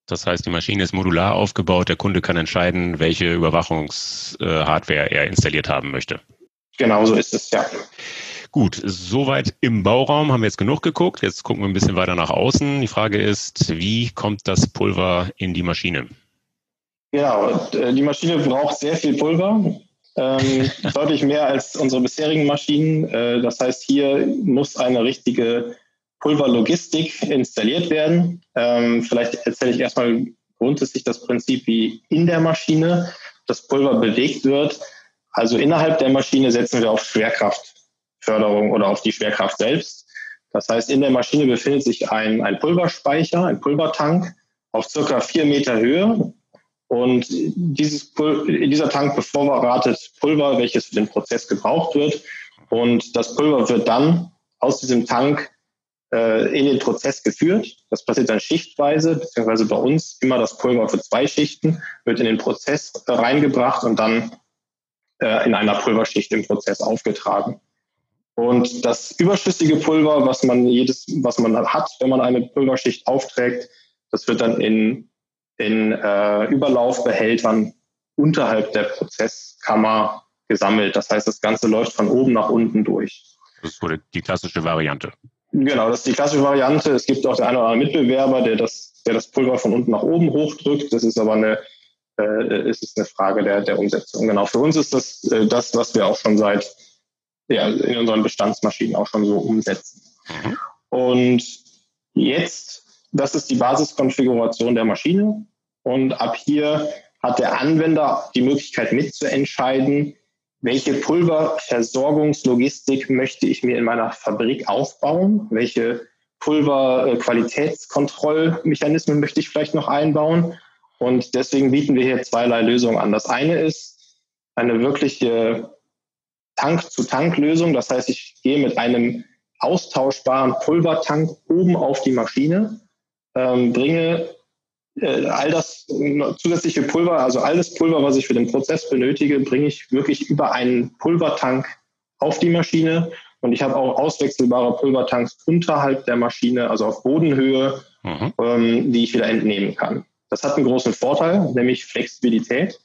Das heißt, die Maschine ist modular aufgebaut. Der Kunde kann entscheiden, welche Überwachungshardware er installiert haben möchte. Genau so ist es, ja. Gut, soweit im Bauraum haben wir jetzt genug geguckt. Jetzt gucken wir ein bisschen weiter nach außen. Die Frage ist, wie kommt das Pulver in die Maschine? Genau, die Maschine braucht sehr viel Pulver ähm, deutlich mehr als unsere bisherigen Maschinen. Äh, das heißt, hier muss eine richtige Pulverlogistik installiert werden. Ähm, vielleicht erzähle ich erstmal grundsätzlich das Prinzip, wie in der Maschine das Pulver bewegt wird. Also innerhalb der Maschine setzen wir auf Schwerkraftförderung oder auf die Schwerkraft selbst. Das heißt, in der Maschine befindet sich ein, ein Pulverspeicher, ein Pulvertank auf circa vier Meter Höhe. Und dieses dieser Tank bevorratet Pulver, welches für den Prozess gebraucht wird. Und das Pulver wird dann aus diesem Tank äh, in den Prozess geführt. Das passiert dann schichtweise, beziehungsweise bei uns immer das Pulver für zwei Schichten wird in den Prozess reingebracht und dann äh, in einer Pulverschicht im Prozess aufgetragen. Und das überschüssige Pulver, was man jedes, was man hat, wenn man eine Pulverschicht aufträgt, das wird dann in in äh, Überlaufbehältern unterhalb der Prozesskammer gesammelt. Das heißt, das Ganze läuft von oben nach unten durch. Das ist die klassische Variante. Genau, das ist die klassische Variante. Es gibt auch der eine oder andere Mitbewerber, der das, der das Pulver von unten nach oben hochdrückt. Das ist aber eine, äh, ist eine Frage der, der Umsetzung. Genau, für uns ist das äh, das, was wir auch schon seit ja, in unseren Bestandsmaschinen auch schon so umsetzen. Mhm. Und jetzt das ist die Basiskonfiguration der Maschine. Und ab hier hat der Anwender die Möglichkeit mitzuentscheiden, welche Pulverversorgungslogistik möchte ich mir in meiner Fabrik aufbauen, welche Pulverqualitätskontrollmechanismen möchte ich vielleicht noch einbauen. Und deswegen bieten wir hier zweierlei Lösungen an. Das eine ist eine wirkliche Tank-zu-Tank-Lösung. Das heißt, ich gehe mit einem austauschbaren Pulvertank oben auf die Maschine ähm, bringe äh, all das zusätzliche Pulver, also all das Pulver, was ich für den Prozess benötige, bringe ich wirklich über einen Pulvertank auf die Maschine. Und ich habe auch auswechselbare Pulvertanks unterhalb der Maschine, also auf Bodenhöhe, mhm. ähm, die ich wieder entnehmen kann. Das hat einen großen Vorteil, nämlich Flexibilität.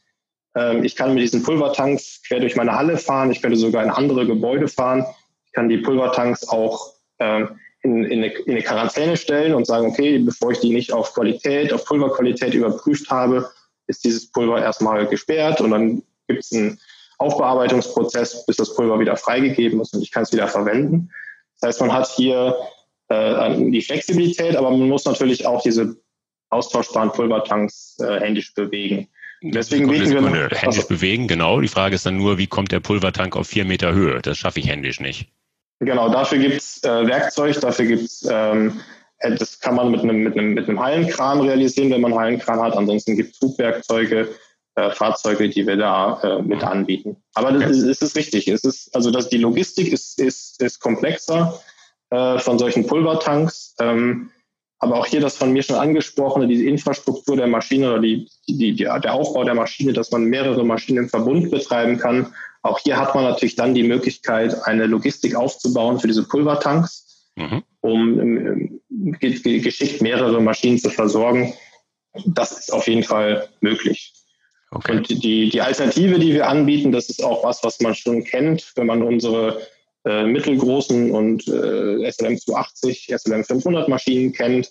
Ähm, ich kann mit diesen Pulvertanks quer durch meine Halle fahren. Ich könnte sogar in andere Gebäude fahren. Ich kann die Pulvertanks auch ähm, in, in, eine, in eine Quarantäne stellen und sagen, okay, bevor ich die nicht auf Qualität, auf Pulverqualität überprüft habe, ist dieses Pulver erstmal gesperrt und dann gibt es einen Aufbearbeitungsprozess, bis das Pulver wieder freigegeben ist und ich kann es wieder verwenden. Das heißt, man hat hier äh, die Flexibilität, aber man muss natürlich auch diese austauschbaren Pulvertanks äh, händisch bewegen. Deswegen bieten wir noch, händisch also, bewegen, genau. Die Frage ist dann nur, wie kommt der Pulvertank auf vier Meter Höhe? Das schaffe ich händisch nicht. Genau, dafür gibt's äh, Werkzeug, dafür gibt's ähm, äh, das kann man mit einem, mit, einem, mit einem Hallenkran realisieren, wenn man Hallenkran hat. Ansonsten gibt es Hubwerkzeuge, äh, Fahrzeuge, die wir da äh, mit anbieten. Aber das ist, ist, ist richtig. Es ist, also dass die Logistik ist, ist, ist komplexer äh, von solchen Pulvertanks. Ähm, aber auch hier das von mir schon angesprochene, diese Infrastruktur der Maschine oder die, die, die, der Aufbau der Maschine, dass man mehrere Maschinen im Verbund betreiben kann. Auch hier hat man natürlich dann die Möglichkeit, eine Logistik aufzubauen für diese Pulvertanks, mhm. um um geschickt mehrere Maschinen zu versorgen. Das ist auf jeden Fall möglich. Okay. Und die, die Alternative, die wir anbieten, das ist auch was, was man schon kennt, wenn man unsere äh, mittelgroßen und äh, SLM 280, SLM 500 Maschinen kennt,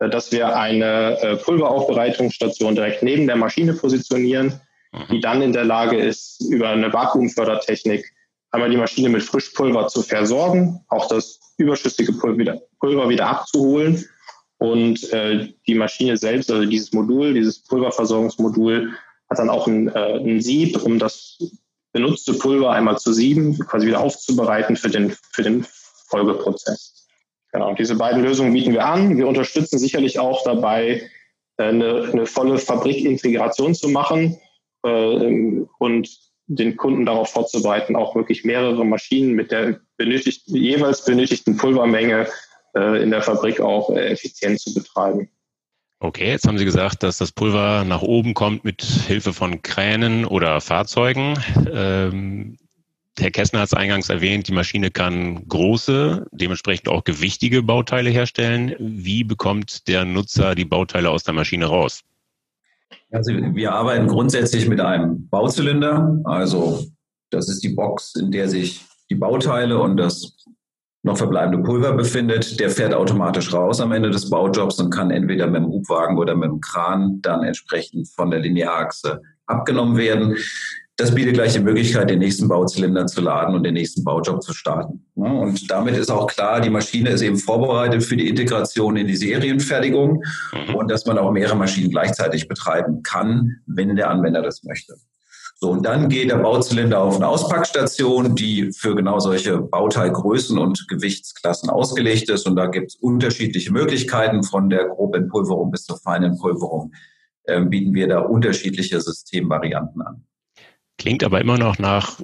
äh, dass wir eine äh, Pulveraufbereitungsstation direkt neben der Maschine positionieren, mhm. die dann in der Lage ist, über eine Vakuumfördertechnik einmal die Maschine mit Frischpulver zu versorgen, auch das überschüssige Pulver wieder, Pulver wieder abzuholen und äh, die Maschine selbst, also dieses Modul, dieses Pulverversorgungsmodul, hat dann auch ein, ein Sieb, um das benutzte Pulver einmal zu sieben, quasi wieder aufzubereiten für den, für den Folgeprozess. Genau, diese beiden Lösungen bieten wir an. Wir unterstützen sicherlich auch dabei, äh, eine, eine volle Fabrikintegration zu machen äh, und den Kunden darauf vorzubereiten, auch wirklich mehrere Maschinen mit der benötigt, jeweils benötigten Pulvermenge äh, in der Fabrik auch äh, effizient zu betreiben. Okay, jetzt haben Sie gesagt, dass das Pulver nach oben kommt mit Hilfe von Kränen oder Fahrzeugen. Ähm, Herr Kessner hat es eingangs erwähnt, die Maschine kann große, dementsprechend auch gewichtige Bauteile herstellen. Wie bekommt der Nutzer die Bauteile aus der Maschine raus? Also wir arbeiten grundsätzlich mit einem Bauzylinder. Also das ist die Box, in der sich die Bauteile und das noch verbleibende Pulver befindet, der fährt automatisch raus am Ende des Baujobs und kann entweder mit dem Hubwagen oder mit dem Kran dann entsprechend von der Linearachse abgenommen werden. Das bietet gleich die Möglichkeit, den nächsten Bauzylinder zu laden und den nächsten Baujob zu starten. Und damit ist auch klar, die Maschine ist eben vorbereitet für die Integration in die Serienfertigung mhm. und dass man auch mehrere Maschinen gleichzeitig betreiben kann, wenn der Anwender das möchte. So, und dann geht der Bauzylinder auf eine Auspackstation, die für genau solche Bauteilgrößen und Gewichtsklassen ausgelegt ist. Und da gibt es unterschiedliche Möglichkeiten von der groben Pulverung bis zur feinen Pulverung. Äh, bieten wir da unterschiedliche Systemvarianten an. Klingt aber immer noch nach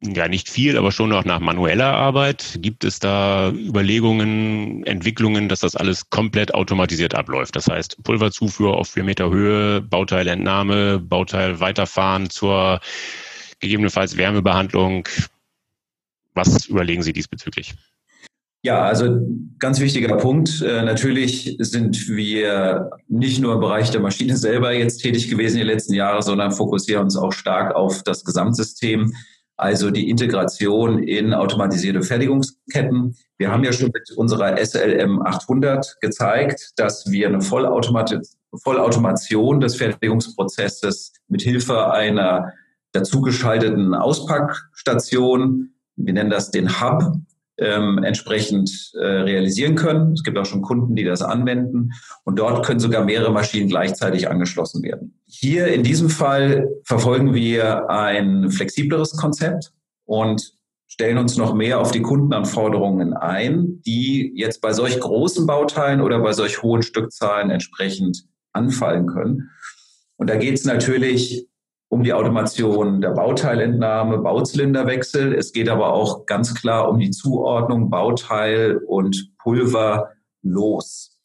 ja nicht viel, aber schon noch nach manueller Arbeit. Gibt es da Überlegungen, Entwicklungen, dass das alles komplett automatisiert abläuft? Das heißt, Pulverzufuhr auf vier Meter Höhe, Bauteilentnahme, Bauteil weiterfahren zur gegebenenfalls Wärmebehandlung. Was überlegen Sie diesbezüglich? Ja, also ganz wichtiger Punkt. Äh, natürlich sind wir nicht nur im Bereich der Maschine selber jetzt tätig gewesen in den letzten Jahren, sondern fokussieren uns auch stark auf das Gesamtsystem also die Integration in automatisierte Fertigungsketten. Wir haben ja schon mit unserer SLM 800 gezeigt, dass wir eine Vollautomation des Fertigungsprozesses mit Hilfe einer dazugeschalteten Auspackstation, wir nennen das den Hub, ähm, entsprechend äh, realisieren können. Es gibt auch schon Kunden, die das anwenden und dort können sogar mehrere Maschinen gleichzeitig angeschlossen werden. Hier in diesem Fall verfolgen wir ein flexibleres Konzept und stellen uns noch mehr auf die Kundenanforderungen ein, die jetzt bei solch großen Bauteilen oder bei solch hohen Stückzahlen entsprechend anfallen können. Und da geht es natürlich um die Automation der Bauteilentnahme, Bauzylinderwechsel. Es geht aber auch ganz klar um die Zuordnung Bauteil und Pulver los.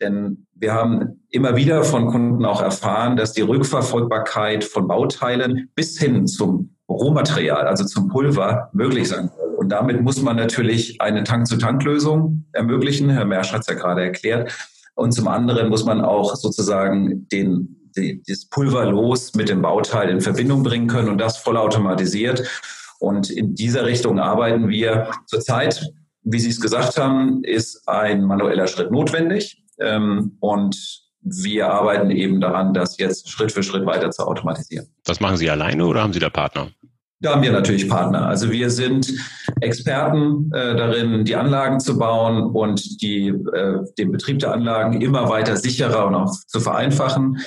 Denn wir haben immer wieder von Kunden auch erfahren, dass die Rückverfolgbarkeit von Bauteilen bis hin zum Rohmaterial, also zum Pulver, möglich sein soll. Und damit muss man natürlich eine Tank-zu-Tank-Lösung ermöglichen. Herr Mersch hat es ja gerade erklärt. Und zum anderen muss man auch sozusagen den die, das Pulver los mit dem Bauteil in Verbindung bringen können und das vollautomatisiert. Und in dieser Richtung arbeiten wir zurzeit. Wie Sie es gesagt haben, ist ein manueller Schritt notwendig. Ähm, und wir arbeiten eben daran, das jetzt Schritt für Schritt weiter zu automatisieren. Das machen Sie alleine oder haben Sie da Partner? Da haben wir natürlich Partner. Also wir sind Experten äh, darin, die Anlagen zu bauen und die, äh, den Betrieb der Anlagen immer weiter sicherer und auch zu vereinfachen.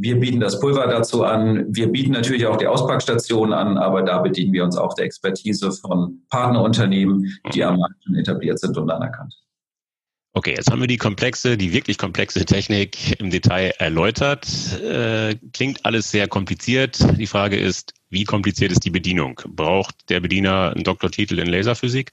Wir bieten das Pulver dazu an. Wir bieten natürlich auch die Auspackstationen an, aber da bedienen wir uns auch der Expertise von Partnerunternehmen, die am Markt schon etabliert sind und anerkannt. Okay, jetzt haben wir die komplexe, die wirklich komplexe Technik im Detail erläutert. Äh, klingt alles sehr kompliziert. Die Frage ist, wie kompliziert ist die Bedienung? Braucht der Bediener einen Doktortitel in Laserphysik?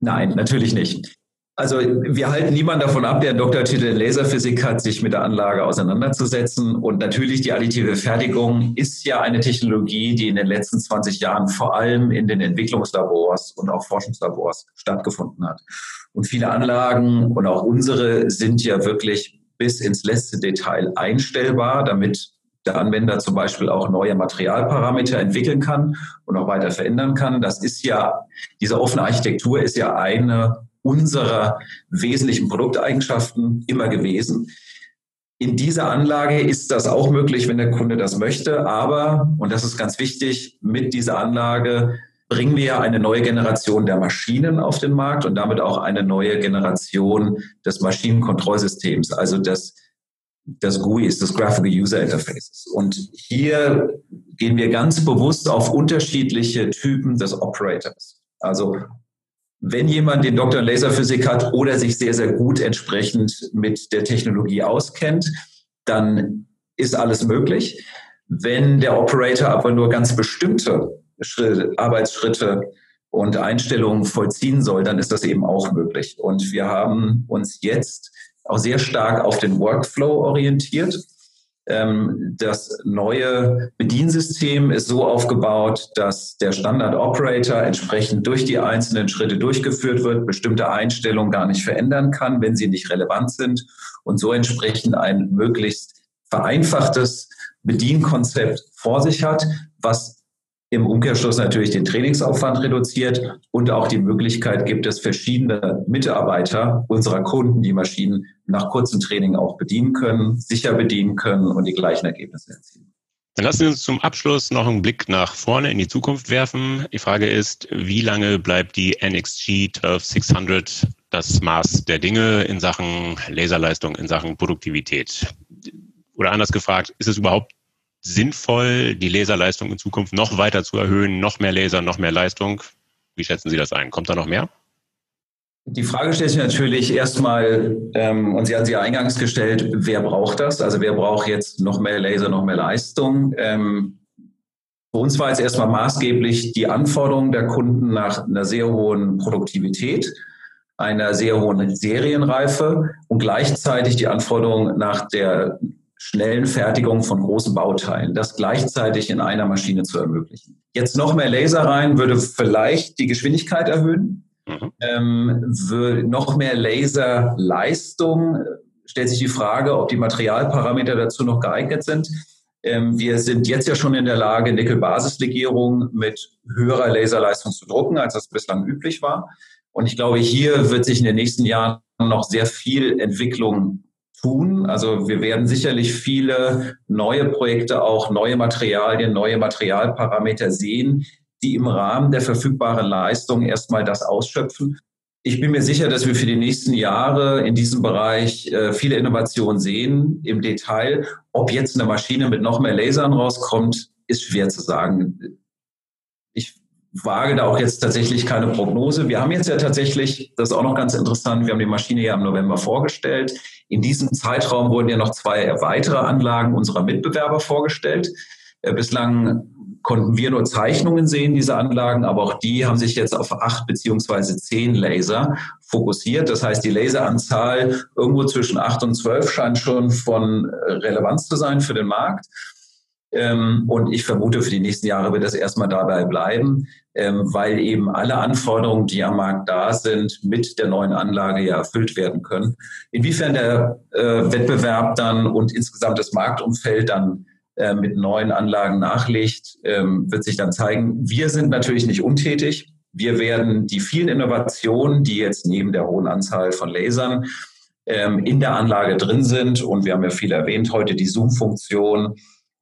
Nein, natürlich nicht. Also wir halten niemanden davon ab, der einen Doktortitel in Laserphysik hat, sich mit der Anlage auseinanderzusetzen. Und natürlich die additive Fertigung ist ja eine Technologie, die in den letzten 20 Jahren vor allem in den Entwicklungslabors und auch Forschungslabors stattgefunden hat. Und viele Anlagen und auch unsere sind ja wirklich bis ins letzte Detail einstellbar, damit der Anwender zum Beispiel auch neue Materialparameter entwickeln kann und auch weiter verändern kann. Das ist ja, diese offene Architektur ist ja eine unserer wesentlichen Produkteigenschaften immer gewesen. In dieser Anlage ist das auch möglich, wenn der Kunde das möchte. Aber, und das ist ganz wichtig, mit dieser Anlage bringen wir eine neue Generation der Maschinen auf den Markt und damit auch eine neue Generation des Maschinenkontrollsystems, also des, des GUIs, des Graphical User Interfaces. Und hier gehen wir ganz bewusst auf unterschiedliche Typen des Operators. Also wenn jemand den Doktor in Laserphysik hat oder sich sehr, sehr gut entsprechend mit der Technologie auskennt, dann ist alles möglich. Wenn der Operator aber nur ganz bestimmte Schritte, Arbeitsschritte und Einstellungen vollziehen soll, dann ist das eben auch möglich. Und wir haben uns jetzt auch sehr stark auf den Workflow orientiert. Ähm, das neue Bediensystem ist so aufgebaut, dass der Standard Operator entsprechend durch die einzelnen Schritte durchgeführt wird, bestimmte Einstellungen gar nicht verändern kann, wenn sie nicht relevant sind und so entsprechend ein möglichst vereinfachtes Bedienkonzept vor sich hat, was im Umkehrschluss natürlich den Trainingsaufwand reduziert und auch die Möglichkeit gibt es, verschiedene Mitarbeiter unserer Kunden die Maschinen nach kurzem Training auch bedienen können, sicher bedienen können und die gleichen Ergebnisse erzielen. Dann lassen Sie uns zum Abschluss noch einen Blick nach vorne in die Zukunft werfen. Die Frage ist, wie lange bleibt die NXG 12600 das Maß der Dinge in Sachen Laserleistung, in Sachen Produktivität? Oder anders gefragt, ist es überhaupt sinnvoll, die Laserleistung in Zukunft noch weiter zu erhöhen, noch mehr Laser, noch mehr Leistung? Wie schätzen Sie das ein? Kommt da noch mehr? Die Frage stellt sich natürlich erstmal, ähm, und Sie haben sie eingangs gestellt, wer braucht das? Also wer braucht jetzt noch mehr Laser, noch mehr Leistung? Ähm, für uns war jetzt erstmal maßgeblich die Anforderung der Kunden nach einer sehr hohen Produktivität, einer sehr hohen Serienreife und gleichzeitig die Anforderung nach der schnellen Fertigung von großen Bauteilen, das gleichzeitig in einer Maschine zu ermöglichen. Jetzt noch mehr Laser rein würde vielleicht die Geschwindigkeit erhöhen. Mhm. Ähm, noch mehr Laserleistung stellt sich die Frage, ob die Materialparameter dazu noch geeignet sind. Ähm, wir sind jetzt ja schon in der Lage, Nickel-Basislegierung mit höherer Laserleistung zu drucken, als das bislang üblich war. Und ich glaube, hier wird sich in den nächsten Jahren noch sehr viel Entwicklung tun. Also wir werden sicherlich viele neue Projekte, auch neue Materialien, neue Materialparameter sehen, die im Rahmen der verfügbaren Leistung erstmal das ausschöpfen. Ich bin mir sicher, dass wir für die nächsten Jahre in diesem Bereich äh, viele Innovationen sehen. Im Detail, ob jetzt eine Maschine mit noch mehr Lasern rauskommt, ist schwer zu sagen. Wage da auch jetzt tatsächlich keine Prognose. Wir haben jetzt ja tatsächlich, das ist auch noch ganz interessant, wir haben die Maschine ja im November vorgestellt. In diesem Zeitraum wurden ja noch zwei weitere Anlagen unserer Mitbewerber vorgestellt. Äh, bislang konnten wir nur Zeichnungen sehen, diese Anlagen, aber auch die haben sich jetzt auf acht beziehungsweise zehn Laser fokussiert. Das heißt, die Laseranzahl irgendwo zwischen acht und zwölf scheint schon von äh, Relevanz zu sein für den Markt. Ähm, und ich vermute, für die nächsten Jahre wird das erstmal dabei bleiben, ähm, weil eben alle Anforderungen, die am Markt da sind, mit der neuen Anlage ja erfüllt werden können. Inwiefern der äh, Wettbewerb dann und insgesamt das Marktumfeld dann äh, mit neuen Anlagen nachlegt, ähm, wird sich dann zeigen. Wir sind natürlich nicht untätig. Wir werden die vielen Innovationen, die jetzt neben der hohen Anzahl von Lasern in der Anlage drin sind, und wir haben ja viel erwähnt heute, die Zoom-Funktion,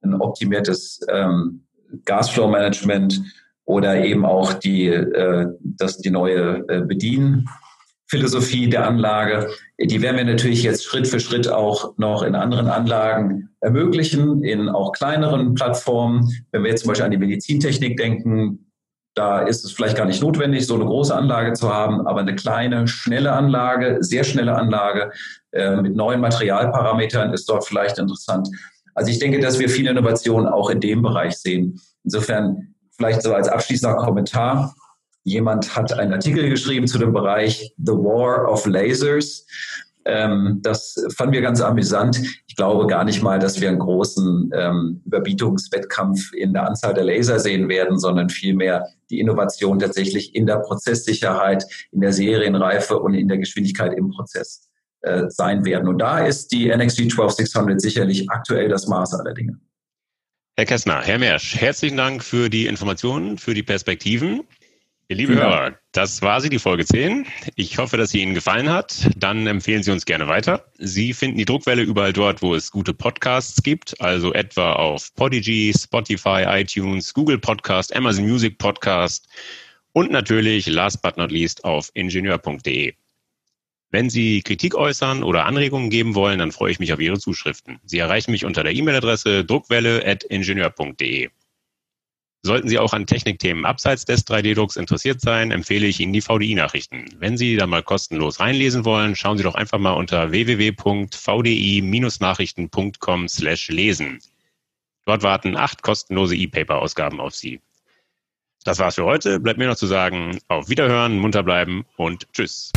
ein optimiertes ähm, Gasflow-Management oder eben auch die, äh, das, die neue äh, Bedienphilosophie der Anlage. Die werden wir natürlich jetzt Schritt für Schritt auch noch in anderen Anlagen ermöglichen, in auch kleineren Plattformen. Wenn wir jetzt zum Beispiel an die Medizintechnik denken, Da ist es vielleicht gar nicht notwendig, so eine große Anlage zu haben, aber eine kleine, schnelle Anlage, sehr schnelle Anlage äh, mit neuen Materialparametern ist dort vielleicht interessant. Also ich denke, dass wir viele Innovationen auch in dem Bereich sehen. Insofern vielleicht so als abschließender Kommentar. Jemand hat einen Artikel geschrieben zu dem Bereich The War of Lasers. Ähm, das fanden wir ganz amüsant. Ich glaube gar nicht mal, dass wir einen großen ähm, Überbietungswettkampf in der Anzahl der Laser sehen werden, sondern vielmehr die Innovation tatsächlich in der Prozesssicherheit, in der Serienreife und in der Geschwindigkeit im Prozess äh, sein werden. Und da ist die NXG 12600 sicherlich aktuell das Maß aller Dinge. Herr Kessner, Herr Mersch, herzlichen Dank für die Informationen, für die Perspektiven. Ihr liebe. Hörer, das war sie, die Folge 10. Ich hoffe, dass sie Ihnen gefallen hat. Dann empfehlen Sie uns gerne weiter. Sie finden die Druckwelle überall dort, wo es gute Podcasts gibt, also etwa auf Podigy, Spotify, iTunes, Google Podcast, Amazon Music Podcast und natürlich, last but not least, auf ingenieur.de. Wenn Sie Kritik äußern oder Anregungen geben wollen, dann freue ich mich auf Ihre Zuschriften. Sie erreichen mich unter der E-Mail-Adresse druckwelle.ingenieur.de. Sollten Sie auch an Technikthemen abseits des 3D-Drucks interessiert sein, empfehle ich Ihnen die VDI-Nachrichten. Wenn Sie da mal kostenlos reinlesen wollen, schauen Sie doch einfach mal unter www.vdi-nachrichten.com slash lesen. Dort warten acht kostenlose E-Paper-Ausgaben auf Sie. Das war's für heute. Bleibt mir noch zu sagen, auf Wiederhören, munter bleiben und tschüss.